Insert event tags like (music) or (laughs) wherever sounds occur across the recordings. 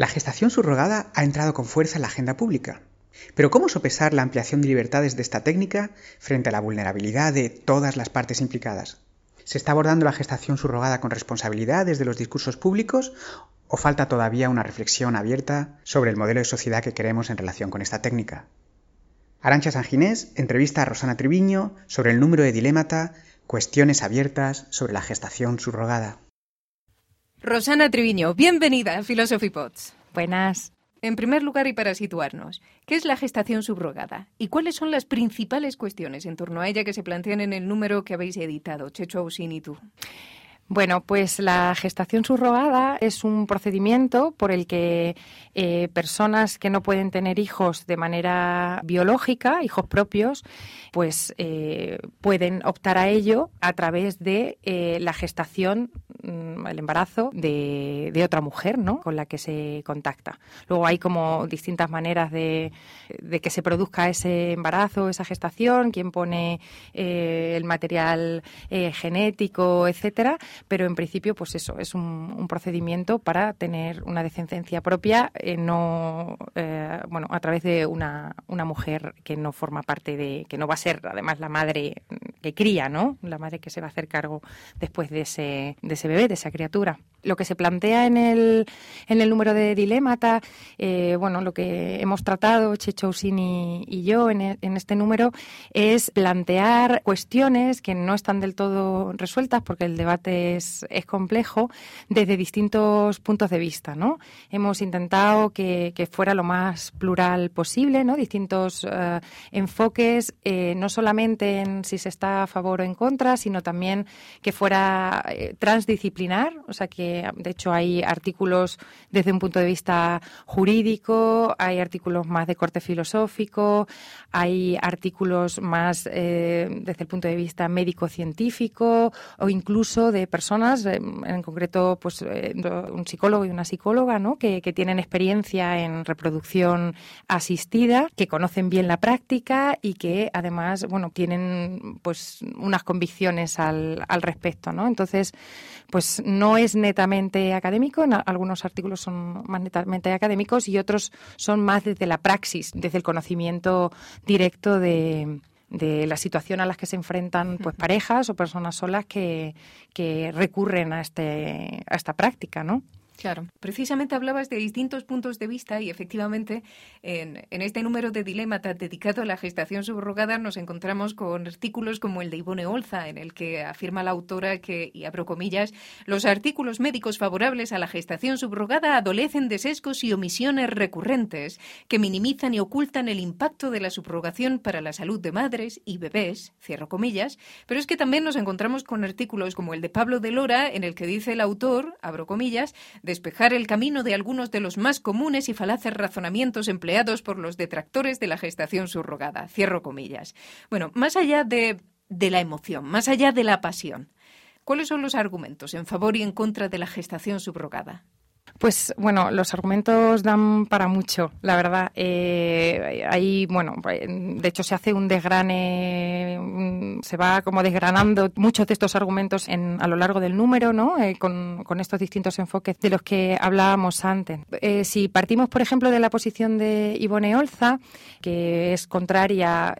La gestación subrogada ha entrado con fuerza en la agenda pública. Pero ¿cómo sopesar la ampliación de libertades de esta técnica frente a la vulnerabilidad de todas las partes implicadas? ¿Se está abordando la gestación subrogada con responsabilidad desde los discursos públicos o falta todavía una reflexión abierta sobre el modelo de sociedad que queremos en relación con esta técnica? Arancha Sanginés entrevista a Rosana Triviño sobre el número de Dilémata, cuestiones abiertas sobre la gestación subrogada. Rosana Triviño, bienvenida a Philosophy Pods. Buenas. En primer lugar, y para situarnos, ¿qué es la gestación subrogada? ¿Y cuáles son las principales cuestiones en torno a ella que se plantean en el número que habéis editado, Checho Ausín y tú? Bueno, pues la gestación subrogada es un procedimiento por el que eh, personas que no pueden tener hijos de manera biológica, hijos propios, pues eh, pueden optar a ello a través de eh, la gestación, mm, el embarazo de, otra mujer, ¿no? Con la que se contacta. Luego hay como distintas maneras de, de que se produzca ese embarazo, esa gestación, quién pone el material genético, etcétera pero en principio, pues eso, es un, procedimiento para tener una descendencia propia, eh, no, eh, bueno, a través de una, una mujer que no forma parte de, que no va a ser además la madre que cría, ¿no? La madre que se va a hacer cargo después de ese, de ese bebé, de esa criatura. Lo que se plantea en el, en el número de Dilemata, eh, bueno, lo que hemos tratado, Checho y, y yo en, en este número, es plantear cuestiones que no están del todo resueltas porque el debate es, complejo desde distintos puntos de vista. ¿no? Hemos intentado que, fuera lo más plural posible, ¿no? distintos eh, enfoques, eh, no solamente en si se está a favor o en contra, sino también que fuera eh, transdisciplinar, o sea que de hecho hay artículos desde un punto de vista jurídico, hay artículos más de corte filosófico, hay artículos más desde el punto de vista médico-científico o incluso de personas, eh, en concreto pues eh, un psicólogo y una psicóloga, ¿no? que, tienen experiencia en reproducción asistida, que conocen bien la práctica y que además bueno tienen pues unas convicciones al, al respecto. ¿no? Entonces, pues no es netamente académico, algunos artículos son más netamente académicos y otros son más desde la praxis, desde el conocimiento directo de, de la situación a las que se enfrentan pues parejas o personas solas que, que recurren a este a esta práctica, ¿no? Claro, precisamente hablabas de distintos puntos de vista y efectivamente en, este número de Dilemata dedicado a la gestación subrogada nos encontramos con artículos como el de Ivone Olza, en el que afirma la autora que, y abro comillas, los artículos médicos favorables a la gestación subrogada adolecen de sesgos y omisiones recurrentes que minimizan y ocultan el impacto de la subrogación para la salud de madres y bebés, cierro comillas, pero es que también nos encontramos con artículos como el de Pablo de Lora, en el que dice el autor, abro comillas, despejar el camino de algunos de los más comunes y falaces razonamientos empleados por los detractores de la gestación subrogada. Cierro comillas. Bueno, más allá de, de la emoción, más allá de la pasión, ¿cuáles son los argumentos en favor y en contra de la gestación subrogada? Pues bueno, los argumentos dan para mucho, la verdad. Eh, ahí, bueno, de hecho se hace un desgrane, se va como desgranando muchos de estos argumentos en, a lo largo del número, ¿no? Eh, con, estos distintos enfoques de los que hablábamos antes. Eh, si partimos, por ejemplo, de la posición de Ivone Olza, que es contraria,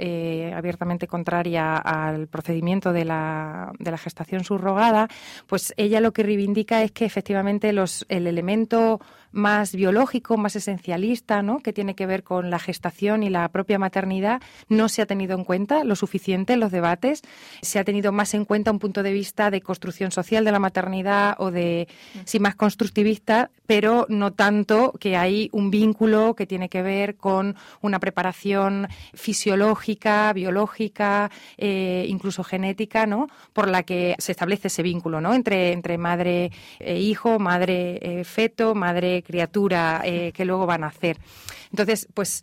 abiertamente contraria al procedimiento de la, de la gestación subrogada, pues ella lo que reivindica es que efectivamente los, el elemento momento más biológico, más esencialista, ¿no? que tiene que ver con la gestación y la propia maternidad, no se ha tenido en cuenta lo suficiente en los debates. Se ha tenido más en cuenta un punto de vista de construcción social de la maternidad o de, sí, más constructivista, pero no tanto que hay un vínculo que tiene que ver con una preparación fisiológica, biológica, eh, incluso genética, ¿no? por la que se establece ese vínculo ¿no? entre, entre madre e hijo, madre e feto, madre criatura eh, que luego van a hacer. Entonces, pues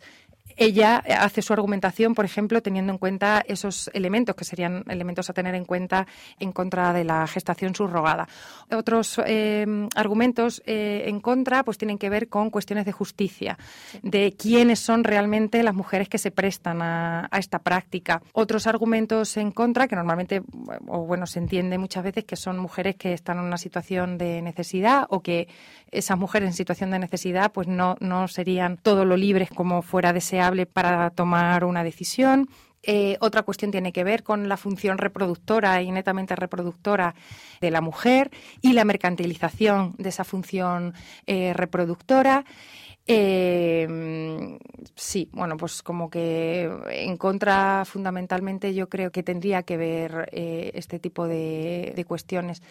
ella hace su argumentación, por ejemplo, teniendo en cuenta esos elementos que serían elementos a tener en cuenta en contra de la gestación subrogada. Otros eh, argumentos eh, en contra pues tienen que ver con cuestiones de justicia, de quiénes son realmente las mujeres que se prestan a, esta práctica. Otros argumentos en contra, que normalmente, o bueno, se entiende muchas veces que son mujeres que están en una situación de necesidad o que esas mujeres en situación de necesidad pues no, no serían todo lo libres como fuera deseable para tomar una decisión. Eh, otra cuestión tiene que ver con la función reproductora y netamente reproductora de la mujer y la mercantilización de esa función eh, reproductora. Eh, sí, bueno, pues como que en contra fundamentalmente yo creo que tendría que ver este tipo de cuestiones.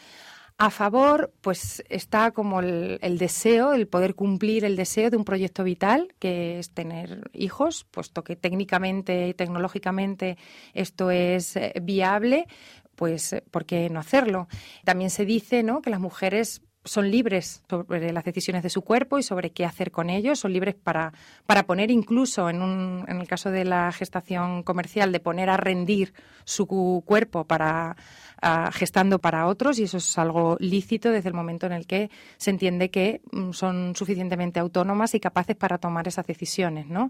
A favor, pues está como el, deseo, el poder cumplir el deseo de un proyecto vital, que es tener hijos, puesto que técnicamente y tecnológicamente esto es eh, viable, pues ¿por qué no hacerlo? También se dice ¿no? que las mujeres son libres sobre las decisiones de su cuerpo y sobre qué hacer con ellos, son libres para, para poner incluso, en, un, en el caso de la gestación comercial, de poner a rendir su cuerpo para gestando para otros y eso es algo lícito desde el momento en el que se entiende que mm, son suficientemente autónomas y capaces para tomar esas decisiones, ¿no?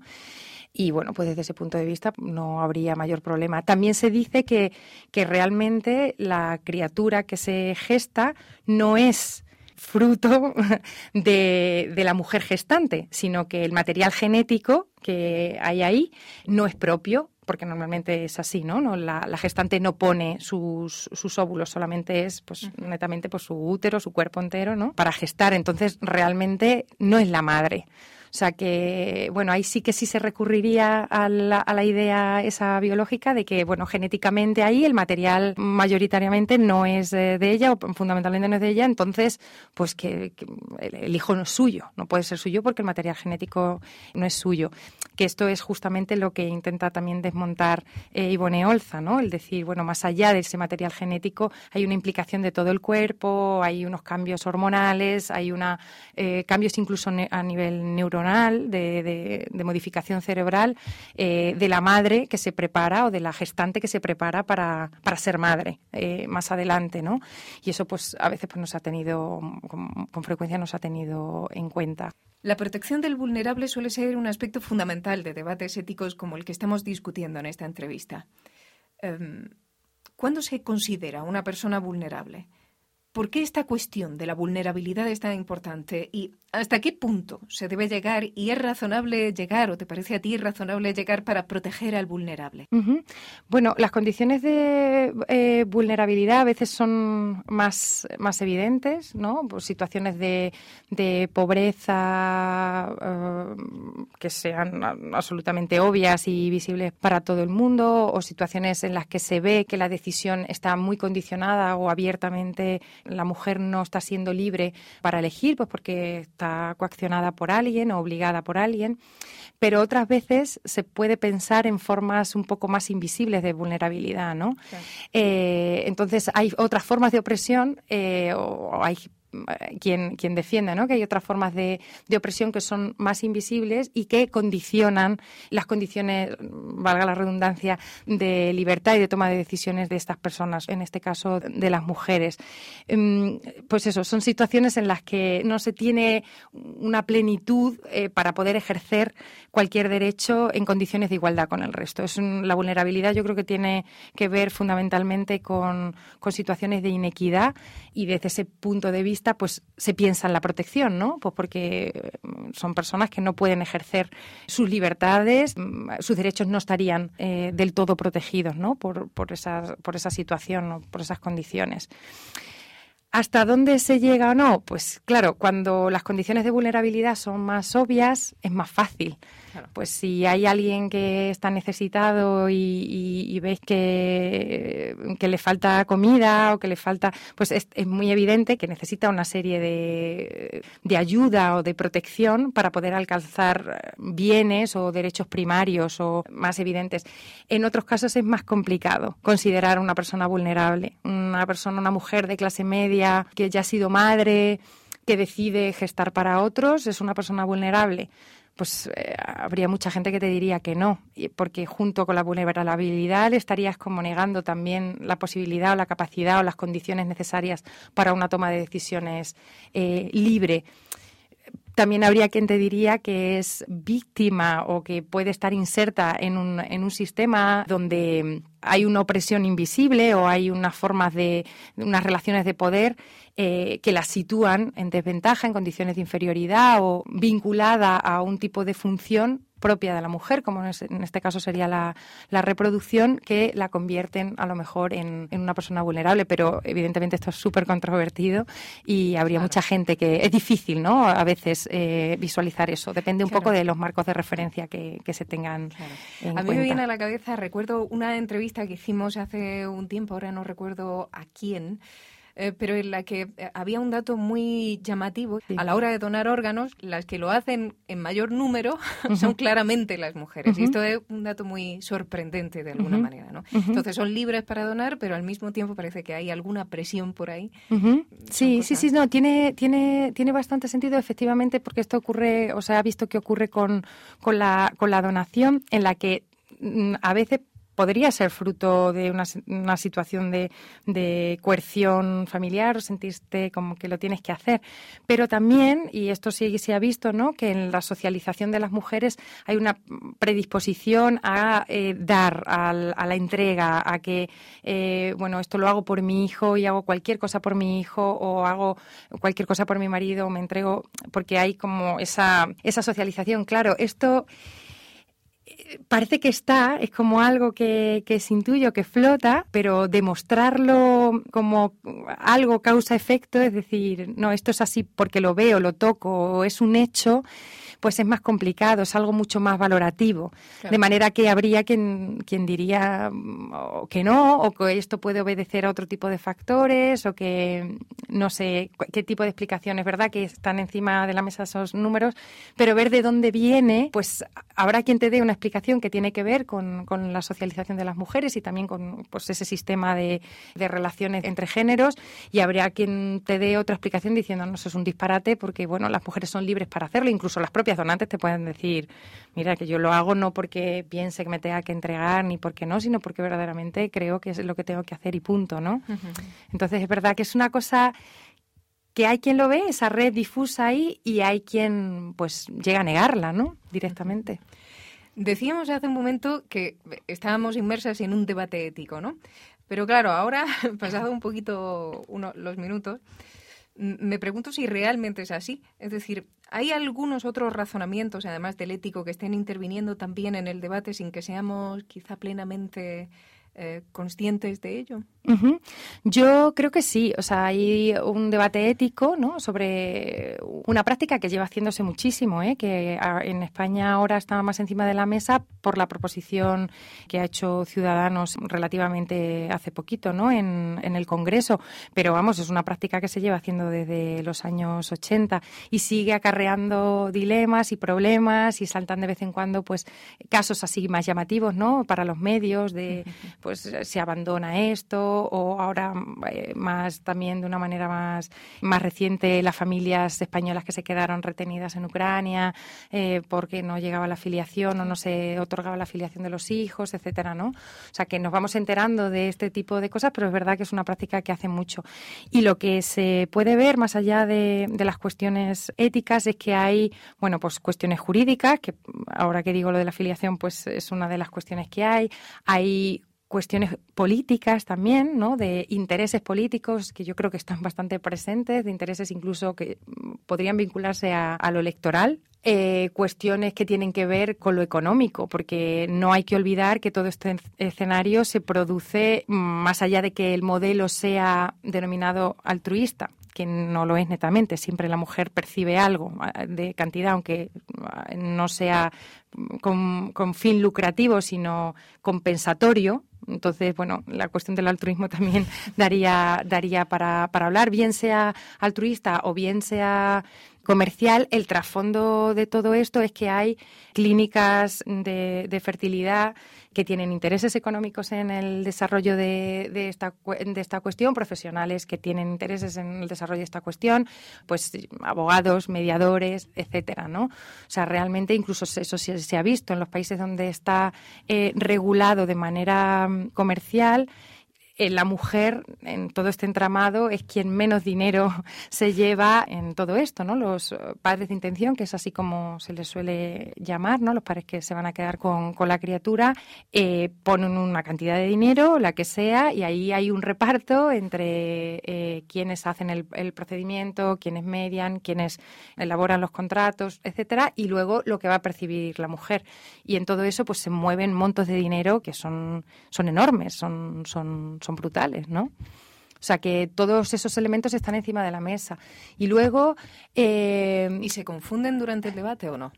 y bueno, pues desde ese punto de vista no habría mayor problema. También se dice que, que realmente la criatura que se gesta no es fruto (laughs) de, la mujer gestante, sino que el material genético que hay ahí no es propio porque normalmente es así, ¿no? ¿No? La, gestante no pone sus, sus, óvulos, solamente es pues netamente pues, su útero, su cuerpo entero, ¿no? Para gestar. Entonces, realmente no es la madre. O sea que, bueno, ahí sí que sí se recurriría a la, a la, idea esa biológica de que, bueno, genéticamente ahí el material mayoritariamente no es de ella o fundamentalmente no es de ella, entonces, pues que, el hijo no es suyo, no puede ser suyo porque el material genético no es suyo. Que esto es justamente lo que intenta también desmontar eh, Ivone Olza, ¿no? El decir, bueno, más allá de ese material genético hay una implicación de todo el cuerpo, hay unos cambios hormonales, hay una eh, cambios incluso a nivel de, modificación cerebral eh, de la madre que se prepara o de la gestante que se prepara para, ser madre eh, más adelante, ¿no? Y eso, pues, a veces pues, nos ha tenido, con, frecuencia nos ha tenido en cuenta. La protección del vulnerable suele ser un aspecto fundamental de debates éticos como el que estamos discutiendo en esta entrevista. Em, ¿Cuándo se considera una persona vulnerable? ¿Por qué esta cuestión de la vulnerabilidad es tan importante y hasta qué punto se debe llegar y es razonable llegar o te parece a ti razonable llegar para proteger al vulnerable? Bueno, las condiciones de eh, vulnerabilidad a veces son más, más evidentes, ¿no? Pues situaciones de, pobreza eh, que sean absolutamente obvias y visibles para todo el mundo o situaciones en las que se ve que la decisión está muy condicionada o abiertamente la mujer no está siendo libre para elegir, pues porque está coaccionada por alguien o obligada por alguien, pero otras veces se puede pensar en formas un poco más invisibles de vulnerabilidad, ¿no? Eh, entonces hay otras formas de opresión eh, o hay quien, quien defienda ¿no? que hay otras formas de, opresión que son más invisibles y que condicionan las condiciones, valga la redundancia, de libertad y de toma de decisiones de estas personas, en este caso de las mujeres. Em, pues eso, son situaciones en las que no se tiene una plenitud eh, para poder ejercer cualquier derecho en condiciones de igualdad con el resto. Es la vulnerabilidad yo creo que tiene que ver fundamentalmente con, con situaciones de inequidad y desde ese punto de vista pues se piensa en la protección, ¿no? Pues porque mm, son personas que no pueden ejercer sus libertades, mm, sus derechos no estarían eh, del todo protegidos, ¿no? Por, por, esa, por esa situación, por esas condiciones. ¿Hasta dónde se llega o no? Pues claro, cuando las condiciones de vulnerabilidad son más obvias, es más fácil. Pues si hay alguien que está necesitado y, ves que, que, le falta comida o que le falta, pues es, muy evidente que necesita una serie de, de, ayuda o de protección para poder alcanzar bienes o derechos primarios o más evidentes. En otros casos es más complicado considerar una persona vulnerable, una persona, una mujer de clase media que ya ha sido madre, que decide gestar para otros, es una persona vulnerable pues eh, habría mucha gente que te diría que no, porque junto con la vulnerabilidad le estarías como negando también la posibilidad o la capacidad o las condiciones necesarias para una toma de decisiones eh, libre. También habría quien te diría que es víctima o que puede estar inserta en un, en un sistema donde hay una opresión invisible o hay unas formas de unas relaciones de poder eh, que las sitúan en desventaja, en condiciones de inferioridad o vinculada a un tipo de función propia de la mujer, como en este caso sería la, reproducción, que la convierten a lo mejor en, una persona vulnerable. Pero evidentemente esto es súper controvertido y habría mucha gente que es difícil, ¿no? A veces eh, visualizar eso. Depende un poco de los marcos de referencia que, se tengan. a mí me viene a la cabeza, recuerdo una entrevista que hicimos hace un tiempo, ahora no recuerdo a quién. Eh, pero en la que eh, había un dato muy llamativo. A la hora de donar órganos, las que lo hacen en mayor número (laughs) son claramente las mujeres. Y esto es un dato muy sorprendente de alguna manera. ¿no? Entonces son libres para donar, pero al mismo tiempo parece que hay alguna presión por ahí. Sí, sí, sí, no, tiene, tiene, tiene bastante sentido efectivamente porque esto ocurre, o sea, ha visto que ocurre con, con, la, con la donación en la que mm, a veces podría ser fruto de una, una situación de, de, coerción familiar o sentirte como que lo tienes que hacer. Pero también, y esto sí se ha visto, ¿no? que en la socialización de las mujeres hay una predisposición a eh, dar, a, la entrega, a que, eh, bueno, esto lo hago por mi hijo y hago cualquier cosa por mi hijo o hago cualquier cosa por mi marido o me entrego, porque hay como esa, esa socialización. Claro, esto parece que está, es como algo que, que es intuyo, que flota, pero demostrarlo como algo causa-efecto, es decir, no, esto es así porque lo veo, lo toco, es un hecho, pues es más complicado, es algo mucho más valorativo. De manera que habría quien, quien diría que no, o que esto puede obedecer a otro tipo de factores, o que no sé qué tipo de explicaciones, ¿verdad? Que están encima de la mesa esos números, pero ver de dónde viene, pues habrá quien te dé una explicación que tiene que ver con, con la socialización de las mujeres y también con pues, ese sistema de, de relaciones entre géneros, y habría quien te dé otra explicación diciendo, no, eso es un disparate porque, bueno, las mujeres son libres para hacerlo, incluso las propias donantes te pueden decir, mira, que yo lo hago no porque piense que me tenga que entregar ni porque no, sino porque verdaderamente creo que es lo que tengo que hacer y punto, ¿no? Entonces es verdad que es una cosa que hay quien lo ve, esa red difusa ahí, y hay quien pues llega a negarla, ¿no? Directamente. Decíamos hace un momento que estábamos inmersas en un debate ético, ¿no? Pero claro, ahora, (laughs) pasado un poquito uno, los minutos, me pregunto si realmente es así. Es decir, ¿hay algunos otros razonamientos, además del ético, que estén interviniendo también en el debate sin que seamos quizá plenamente eh, conscientes de ello? Yo creo que sí. O sea, hay un debate ético ¿no? sobre una práctica que lleva haciéndose muchísimo, ¿eh? que en España ahora está más encima de la mesa por la proposición que ha hecho Ciudadanos relativamente hace poquito ¿no? en, en el Congreso. Pero vamos, es una práctica que se lleva haciendo desde los años 80 y sigue acarreando dilemas y problemas y saltan de vez en cuando pues casos así más llamativos ¿no? para los medios de (laughs) pues se abandona esto o ahora eh, más también de una manera más, más reciente las familias españolas que se quedaron retenidas en Ucrania eh, porque no llegaba la afiliación o no se otorgaba la afiliación de los hijos, etcétera, ¿no? O sea que nos vamos enterando de este tipo de cosas, pero es verdad que es una práctica que hace mucho. Y lo que se puede ver más allá de, de las cuestiones éticas es que hay, bueno, pues cuestiones jurídicas, que ahora que digo lo de la afiliación, pues es una de las cuestiones que hay. Hay cuestiones políticas también, ¿no? De intereses políticos que yo creo que están bastante presentes, de intereses incluso que mm, podrían vincularse a, lo electoral, eh, cuestiones que tienen que ver con lo económico, porque no hay que olvidar que todo este escenario se produce mm, más allá de que el modelo sea denominado altruista que no lo es netamente. Siempre la mujer percibe algo ah, de cantidad, aunque ah, no sea con, con fin lucrativo, sino compensatorio, entonces, bueno, la cuestión del altruismo (laughs) también daría, daría para, para hablar, bien sea altruista o bien sea comercial, el trasfondo de todo esto es que hay clínicas de, fertilidad que tienen intereses económicos en el desarrollo de, de, esta, de esta cuestión, profesionales que tienen intereses en el desarrollo de esta cuestión, pues abogados, mediadores, etcétera, ¿no? O sea, realmente incluso eso se, ha visto en los países donde está eh, regulado de manera mm, comercial eh, la mujer en todo este entramado es quien menos dinero (laughs) se lleva en todo esto, ¿no? Los eh, padres de intención, que es así como se les suele llamar, ¿no? Los padres que se van a quedar con, la criatura, eh, ponen una cantidad de dinero, la que sea, y ahí hay un reparto entre quienes hacen el, el, procedimiento, quienes median, quienes elaboran los contratos, etcétera, y luego lo que va a percibir la mujer. Y en todo eso, pues se mueven montos de dinero que son, son enormes, son, son son brutales, ¿no? O sea que todos esos elementos están encima de la mesa. Y luego... Eh, ¿Y se confunden durante el debate o no?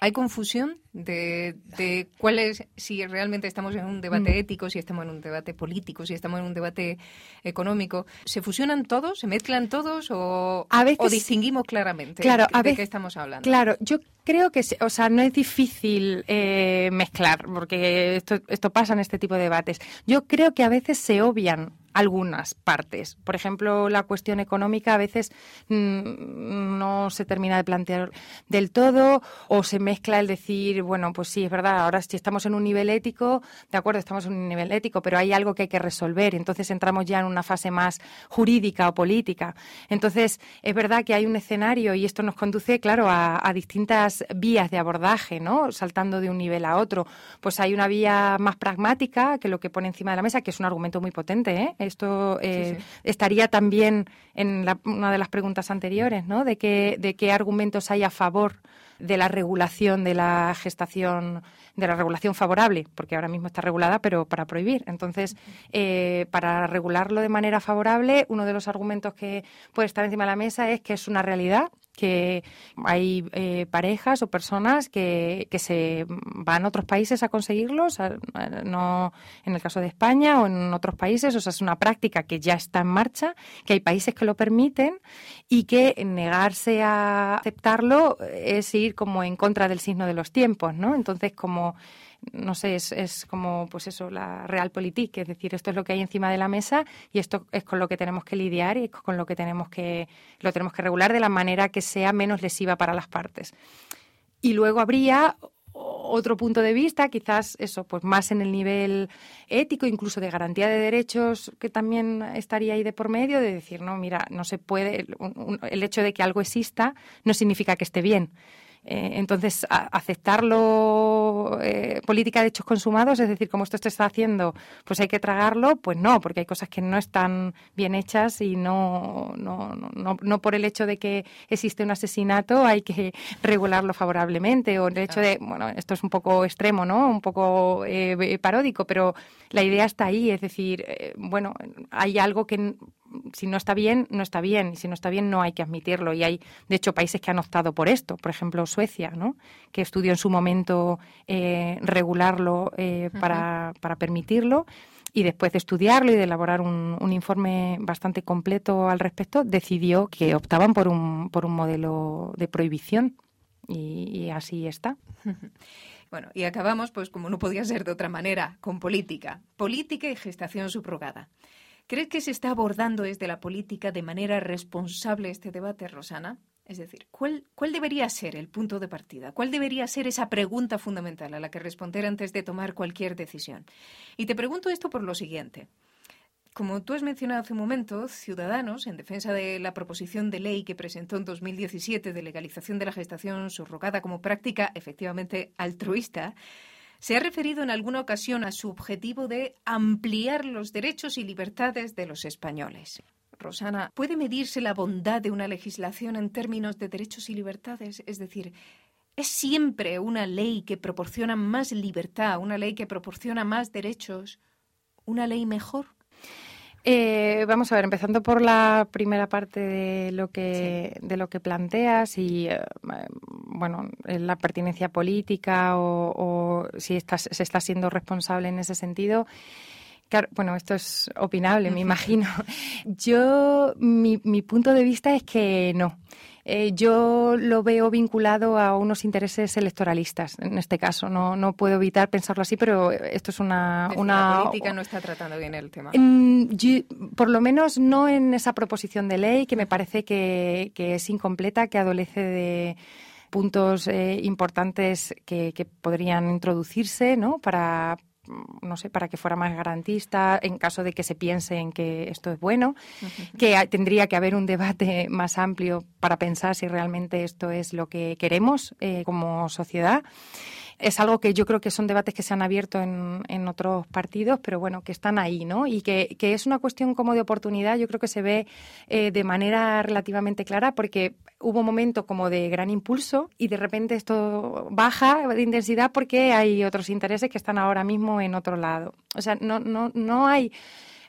¿Hay confusión de, de, cuál es, si realmente estamos en un debate mm. ético, si estamos en un debate político, si estamos en un debate económico? ¿Se fusionan todos? ¿Se mezclan todos? ¿O, o distinguimos claramente claro, de, qué estamos hablando? Claro, yo creo que, o sea, no es difícil eh, mezclar, porque esto, esto pasa en este tipo de debates. Yo creo que a veces se obvian algunas partes. Por ejemplo, la cuestión económica a veces mm, no se termina de plantear del todo o se mezcla el decir, bueno, pues sí, es verdad, ahora si estamos en un nivel ético, de acuerdo, estamos en un nivel ético, pero hay algo que hay que resolver. Entonces entramos ya en una fase más jurídica o política. Entonces, es verdad que hay un escenario y esto nos conduce, claro, a, distintas vías de abordaje, ¿no? Saltando de un nivel a otro. Pues hay una vía más pragmática, que lo que pone encima de la mesa, que es un argumento muy potente, ¿eh? Esto eh, estaría también en una de las preguntas anteriores, ¿no? De qué, de qué argumentos hay a favor de la regulación de la gestación, de la regulación favorable, porque ahora mismo está regulada, pero para prohibir. Entonces, eh, para regularlo de manera favorable, uno de los argumentos que puede estar encima de la mesa es que es una realidad que hay eh, parejas o personas que, que, se van a otros países a conseguirlos, no en el caso de España o en otros países, o sea, es una práctica que ya está en marcha, que hay países que lo permiten y que negarse a aceptarlo es ir como en contra del signo de los tiempos, ¿no? Entonces, como no sé, es, es como, pues eso, la realpolitik, es decir, esto es lo que hay encima de la mesa y esto es con lo que tenemos que lidiar y con lo que tenemos que, lo tenemos que regular de la manera que sea menos lesiva para las partes. Y luego habría otro punto de vista, quizás eso, pues más en el nivel ético, incluso de garantía de derechos, que también estaría ahí de por medio, de decir, no, mira, no se puede, el hecho de que algo exista no significa que esté bien. Eh, entonces, aceptarlo eh, política de hechos consumados, es decir, como esto se está haciendo, pues hay que tragarlo, pues no, porque hay cosas que no están bien hechas y no, no, no, no por el hecho de que existe un asesinato hay que regularlo favorablemente o el hecho de, bueno, esto es un poco extremo, ¿no? Un poco eh, paródico, pero la idea está ahí, es decir, bueno, hay algo que si no está bien, no está bien. Y si no está bien, no hay que admitirlo. Y hay, de hecho, países que han optado por esto. Por ejemplo, Suecia, ¿no? que estudió en su momento eh, regularlo eh, para, para, permitirlo. Y después de estudiarlo y de elaborar un, un, informe bastante completo al respecto, decidió que optaban por un, por un modelo de prohibición. Y, y así está. (laughs) Bueno, y acabamos, pues como no podía ser de otra manera, con política. Política y gestación subrogada. ¿Crees que se está abordando desde la política de manera responsable este debate, Rosana? Es decir, ¿cuál, ¿cuál, debería ser el punto de partida? ¿Cuál debería ser esa pregunta fundamental a la que responder antes de tomar cualquier decisión? Y te pregunto esto por lo siguiente. Como tú has mencionado hace un momento, Ciudadanos, en defensa de la proposición de ley que presentó en 2017 de legalización de la gestación subrogada como práctica efectivamente altruista, se ha referido en alguna ocasión a su objetivo de ampliar los derechos y libertades de los españoles. Rosana, ¿puede medirse la bondad de una legislación en términos de derechos y libertades? Es decir, ¿es siempre una ley que proporciona más libertad, una ley que proporciona más derechos, una ley mejor? Eh, vamos a ver, empezando por la primera parte de lo que de lo que planteas y eh, bueno la pertinencia política o, si estás, se está siendo responsable en ese sentido. Claro, bueno, esto es opinable, me imagino. (laughs) Yo, mi, mi punto de vista es que no. Eh, yo lo veo vinculado a unos intereses electoralistas, en este caso. No, no puedo evitar pensarlo así, pero esto es una... una política no está tratando bien el tema. por lo menos no en esa proposición de ley, que me parece que, es incompleta, que adolece de puntos eh, importantes que, que, podrían introducirse ¿no? para, no sé, para que fuera más garantista en caso de que se piense en que esto es bueno, que tendría que haber un debate más amplio para pensar si realmente esto es lo que queremos eh, como sociedad es algo que yo creo que son debates que se han abierto en, en otros partidos, pero bueno, que están ahí, ¿no? Y que, que, es una cuestión como de oportunidad, yo creo que se ve eh, de manera relativamente clara porque hubo un momento como de gran impulso y de repente esto baja de intensidad porque hay otros intereses que están ahora mismo en otro lado. O sea, no, no, no hay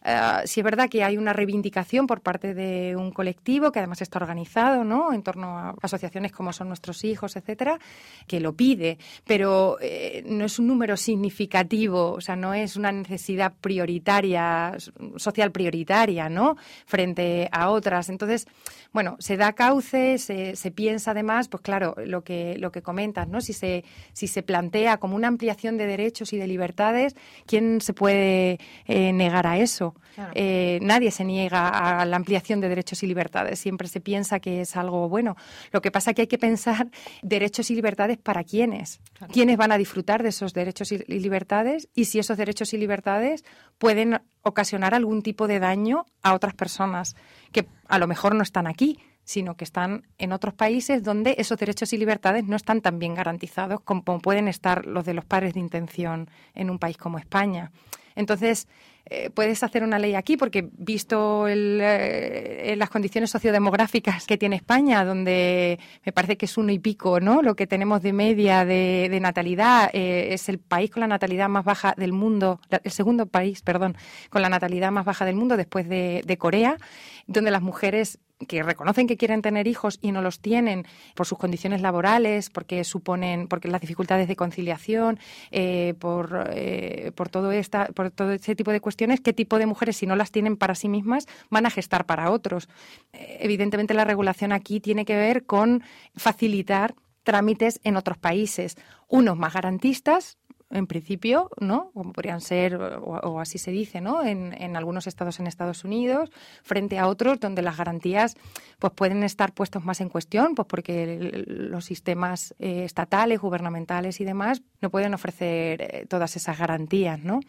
Uh, sí es verdad que hay una reivindicación por parte de un colectivo que además está organizado, ¿no? En torno a asociaciones como son nuestros hijos, etcétera, que lo pide, pero eh, no es un número significativo, o sea, no es una necesidad prioritaria, social prioritaria, ¿no? Frente a otras. Entonces, bueno, se da cauce, se, se piensa además, pues claro, lo que, lo que comentas, ¿no? Si se, si se plantea como una ampliación de derechos y de libertades, ¿quién se puede eh, negar a eso? Eh, nadie se niega a la ampliación de derechos y libertades. Siempre se piensa que es algo bueno. Lo que pasa es que hay que pensar derechos y libertades para quiénes. ¿Quiénes van a disfrutar de esos derechos y libertades? Y si esos derechos y libertades pueden ocasionar algún tipo de daño a otras personas que a lo mejor no están aquí sino que están en otros países donde esos derechos y libertades no están tan bien garantizados como pueden estar los de los padres de intención en un país como España. Entonces, eh, puedes hacer una ley aquí porque visto eh, las condiciones sociodemográficas que tiene España, donde me parece que es uno y pico, ¿no? Lo que tenemos de media de, natalidad eh, es el país con la natalidad más baja del mundo, el segundo país, perdón, con la natalidad más baja del mundo después de Corea, donde las mujeres que reconocen que quieren tener hijos y no los tienen por sus condiciones laborales, porque suponen, porque las dificultades de conciliación, eh, por, eh, por todo esta, por todo ese tipo de cuestiones, qué tipo de mujeres, si no las tienen para sí mismas, van a gestar para otros. Eh, evidentemente, la regulación aquí tiene que ver con facilitar trámites en otros países, unos más garantistas, en principio, ¿no? Como podrían ser, o, así se dice, ¿no? En, en, algunos estados en Estados Unidos, frente a otros donde las garantías pues pueden estar puestos más en cuestión, pues porque los sistemas eh, estatales, gubernamentales y demás no pueden ofrecer eh, todas esas garantías, ¿no?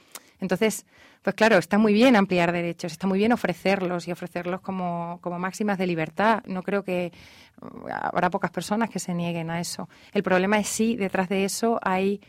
Entonces, pues claro, está muy bien ampliar derechos, está muy bien ofrecerlos y ofrecerlos como, como máximas de libertad. No creo que habrá pocas personas que se nieguen a eso. El problema es si detrás de eso hay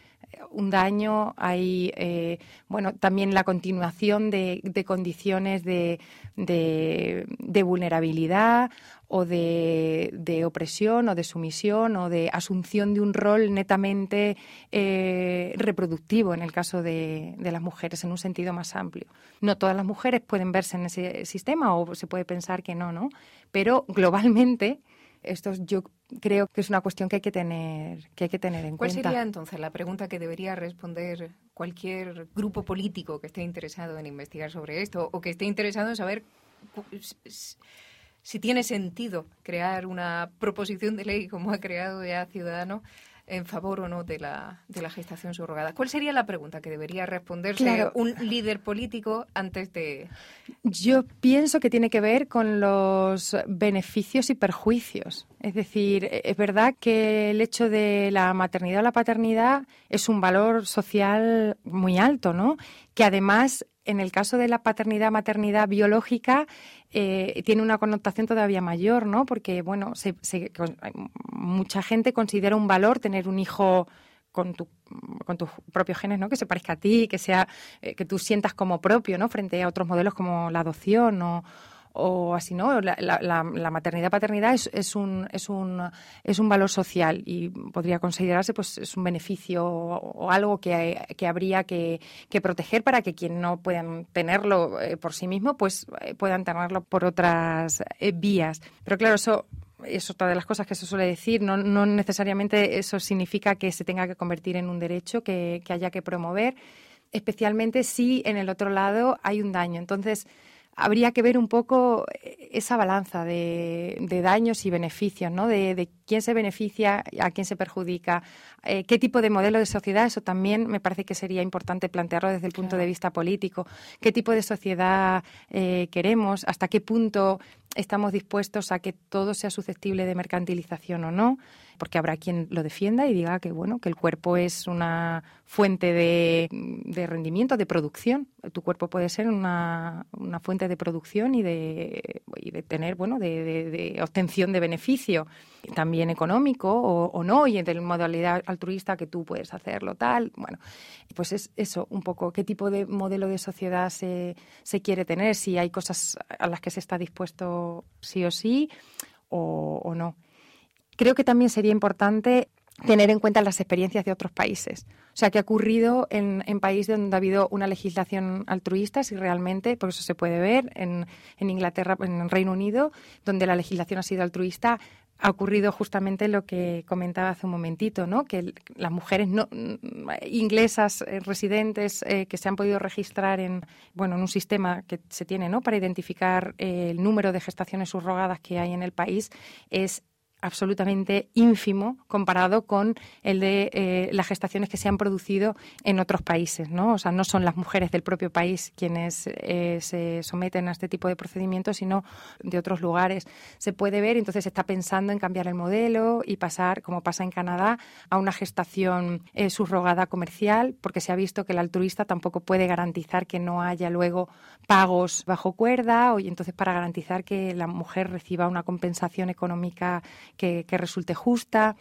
un daño, hay eh, bueno también la continuación de, condiciones de, de, vulnerabilidad o de, opresión o de sumisión o de asunción de un rol netamente eh, reproductivo en el caso de, de, las mujeres en un sentido más amplio. No todas las mujeres pueden verse en ese sistema o se puede pensar que no, ¿no? Pero globalmente esto yo creo que es una cuestión que hay que tener, que hay que tener en cuenta. ¿Cuál sería entonces la pregunta que debería responder cualquier grupo político que esté interesado en investigar sobre esto o que esté interesado en saber si tiene sentido crear una proposición de ley como ha creado ya Ciudadano en favor o no de la, de la gestación subrogada. ¿Cuál sería la pregunta que debería responderse un líder político antes de...? Yo pienso que tiene que ver con los beneficios y perjuicios. Es decir, es verdad que el hecho de la maternidad o la paternidad es un valor social muy alto, ¿no? Que además en el caso de la paternidad-maternidad biológica, eh, tiene una connotación todavía mayor, ¿no? Porque, bueno, se, mucha gente considera un valor tener un hijo con, tu, con tus propios genes, ¿no? Que se parezca a ti, que sea, eh, que tú sientas como propio, ¿no? Frente a otros modelos como la adopción o, o así, ¿no? La, la, la maternidad-paternidad es, es, un, es, un, es un valor social y podría considerarse pues es un beneficio o, algo que, que habría que, que, proteger para que quien no puedan tenerlo eh, por sí mismo, pues eh, puedan tenerlo por otras eh, vías. Pero claro, eso es otra de las cosas que se suele decir, no, no necesariamente eso significa que se tenga que convertir en un derecho que, que haya que promover, especialmente si en el otro lado hay un daño. Entonces, habría que ver un poco esa balanza de, daños y beneficios, ¿no? De, quién se beneficia, a quién se perjudica, eh, qué tipo de modelo de sociedad, eso también me parece que sería importante plantearlo desde el punto de vista político, qué tipo de sociedad eh, queremos, hasta qué punto estamos dispuestos a que todo sea susceptible de mercantilización o no, porque habrá quien lo defienda y diga que bueno, que el cuerpo es una fuente de, rendimiento, de producción. Tu cuerpo puede ser una, fuente de producción y de, tener, bueno, de, obtención de beneficio, también económico o, no, y en modalidad altruista que tú puedes hacerlo, tal. Bueno, pues es eso, un poco qué tipo de modelo de sociedad se, se quiere tener, si hay cosas a las que se está dispuesto sí o sí o, no. Creo que también sería importante tener en cuenta las experiencias de otros países. O sea, qué ha ocurrido en, países donde ha habido una legislación altruista, si realmente, por eso se puede ver en, en Inglaterra, en Reino Unido, donde la legislación ha sido altruista, ha ocurrido justamente lo que comentaba hace un momentito, ¿no? que las mujeres inglesas eh, residentes eh, que se han podido registrar en, bueno, en un sistema que se tiene ¿no? para identificar eh, el número de gestaciones subrogadas que hay en el país es absolutamente ínfimo comparado con el de eh, las gestaciones que se han producido en otros países, ¿no? O sea, no son las mujeres del propio país quienes eh, se someten a este tipo de procedimientos, sino de otros lugares. Se puede ver, entonces se está pensando en cambiar el modelo y pasar, como pasa en Canadá, a una gestación eh, subrogada comercial, porque se ha visto que el altruista tampoco puede garantizar que no haya luego pagos bajo cuerda, y entonces para garantizar que la mujer reciba una compensación económica que, resulte justa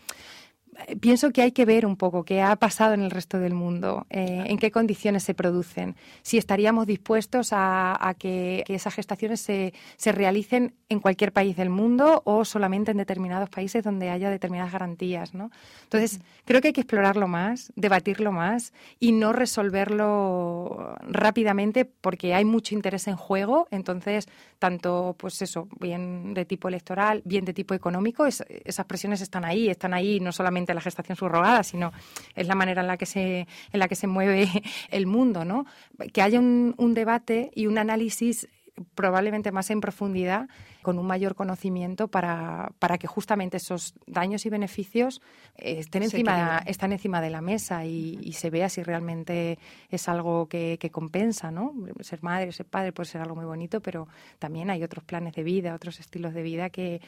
pienso que hay que ver un poco qué ha pasado en el resto del mundo, eh, en qué condiciones se producen, si estaríamos dispuestos a, que, esas gestaciones se, se, realicen en cualquier país del mundo o solamente en determinados países donde haya determinadas garantías. ¿no? Entonces, creo que hay que explorarlo más, debatirlo más y no resolverlo rápidamente porque hay mucho interés en juego. Entonces, tanto, pues eso, bien de tipo electoral, bien de tipo económico, esas presiones están ahí, están ahí no solamente la gestación subrogada, sino es la manera en la que se, en la que se mueve (laughs) el mundo, ¿no? Que haya un, un debate y un análisis probablemente más en profundidad, con un mayor conocimiento para, para que justamente esos daños y beneficios estén encima, están encima de la mesa y, se vea si realmente es algo que, que, compensa, ¿no? Ser madre, ser padre puede ser algo muy bonito, pero también hay otros planes de vida, otros estilos de vida que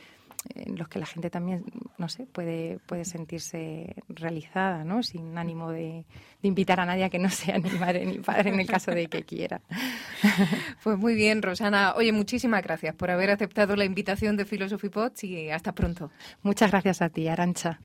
en los que la gente también, no sé, puede, puede sentirse realizada, ¿no? Sin ánimo de, invitar a nadie a que no sea ni madre ni padre en el caso de que quiera. (laughs) Pues muy bien, Rosana. Oye, muchísimas gracias por haber aceptado la invitación de Philosophy Pots y hasta pronto. Muchas gracias a ti, Arancha.